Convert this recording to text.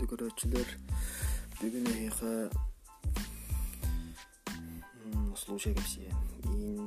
дөгөрөөчлөр бигнийхээ слушай гэвси. Ин